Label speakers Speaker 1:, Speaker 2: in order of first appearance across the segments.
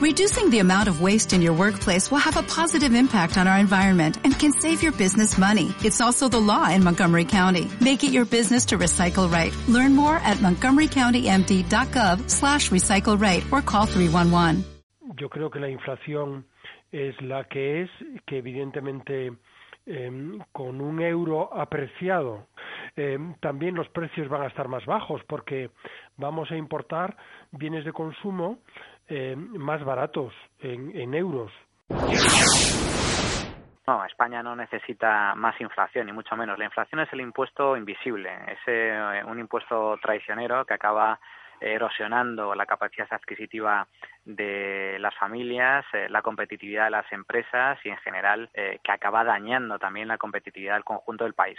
Speaker 1: Reducing the amount of waste in your workplace will have a positive impact on our environment and can save your business money. It's also the law in Montgomery County. Make it your business to recycle right. Learn more at montgomerycountymd.gov slash recycle right or call 311.
Speaker 2: Yo creo que la inflación es la que es, que evidentemente eh, con un euro apreciado eh, también los precios van a estar más bajos porque vamos a importar bienes de consumo eh, más baratos en, en euros.
Speaker 3: No, España no necesita más inflación, ni mucho menos. La inflación es el impuesto invisible, es eh, un impuesto traicionero que acaba erosionando la capacidad adquisitiva de las familias, eh, la competitividad de las empresas y, en general, eh, que acaba dañando también la competitividad del conjunto del país.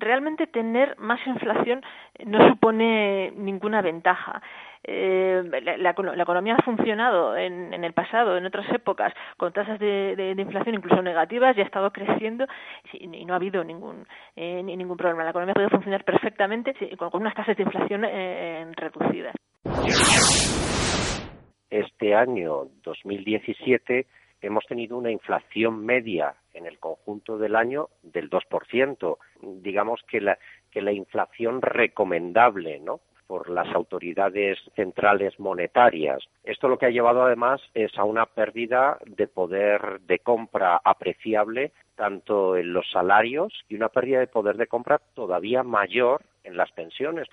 Speaker 4: Realmente tener más inflación no supone ninguna ventaja. Eh, la, economía ha funcionado en, el pasado, en otras épocas, con tasas de, inflación incluso negativas y ha estado creciendo y, no ha habido ningún eh, ningún problema. La economía puede funcionar perfectamente con, unas tasas de inflación eh, reducidas.
Speaker 5: Este año 2017 hemos tenido una inflación media en el conjunto del año del 2%. Digamos que la, que la inflación recomendable, ¿no? por las autoridades centrales monetarias. Esto lo que ha llevado además es a una pérdida de poder de compra apreciable tanto en los salarios y una pérdida de poder de compra todavía mayor en las pensiones.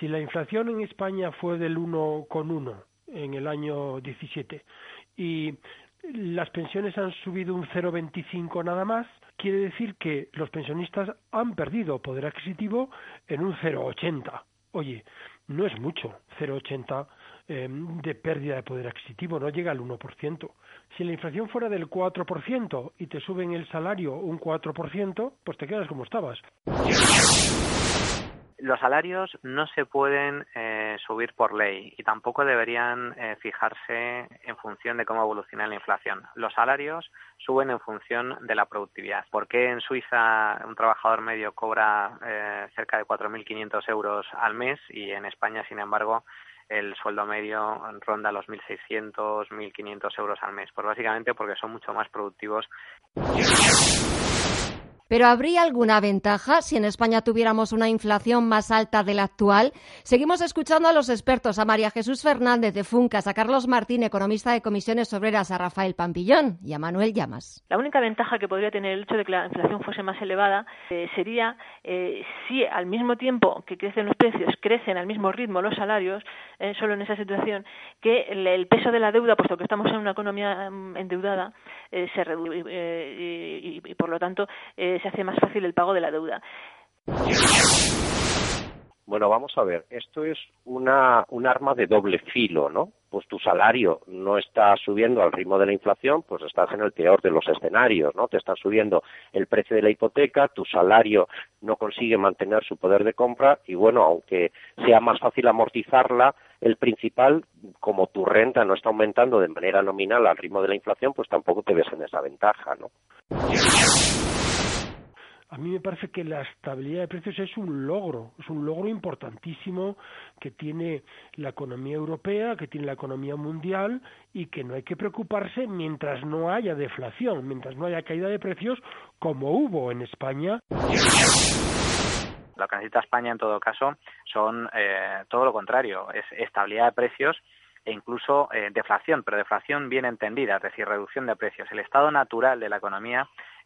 Speaker 2: Si la inflación en España fue del 1,1 en el año 17 y las pensiones han subido un 0,25 nada más, quiere decir que los pensionistas han perdido poder adquisitivo en un 0,80. Oye, no es mucho, 0,80 em, de pérdida de poder adquisitivo, no llega al 1%. Si la inflación fuera del 4% y te suben el salario un 4%, pues te quedas como estabas
Speaker 3: los salarios no se pueden eh, subir por ley y tampoco deberían eh, fijarse en función de cómo evoluciona la inflación. Los salarios suben en función de la productividad. ¿Por qué en Suiza un trabajador medio cobra eh, cerca de 4.500 euros al mes y en España, sin embargo, el sueldo medio ronda los 1.600, 1.500 euros al mes? Pues básicamente porque son mucho más productivos.
Speaker 6: Pero ¿habría alguna ventaja si en España tuviéramos una inflación más alta de la actual? Seguimos escuchando a los expertos, a María Jesús Fernández de Funcas, a Carlos Martín, economista de comisiones obreras, a Rafael Pampillón y a Manuel Llamas.
Speaker 4: La única ventaja que podría tener el hecho de que la inflación fuese más elevada eh, sería eh, si al mismo tiempo que crecen los precios, crecen al mismo ritmo los salarios, eh, solo en esa situación, que el, peso de la deuda, puesto que estamos en una economía mm, endeudada, se reduce y, y, por lo tanto se hace más fácil el pago de la deuda.
Speaker 5: Bueno, vamos a ver, esto es una, un arma de doble filo, ¿no? Pues tu salario no está subiendo al ritmo de la inflación, pues estás en el peor de los escenarios, ¿no? Te está subiendo el precio de la hipoteca, tu salario no consigue mantener su poder de compra y bueno, aunque sea más fácil amortizarla, el principal, como tu renta no está aumentando de manera nominal al ritmo de la inflación, pues tampoco te ves en esa ventaja, ¿no?
Speaker 2: A mí me parece que la estabilidad de precios es un logro, es un logro importantísimo que tiene la economía europea, que tiene la economía mundial y que no hay que preocuparse mientras no haya deflación, mientras no haya caída de precios como hubo en España.
Speaker 3: Lo que necesita España en todo caso son eh, todo lo contrario, es estabilidad de precios e incluso eh, deflación, pero deflación bien entendida, es decir, reducción de precios. El estado natural de la economía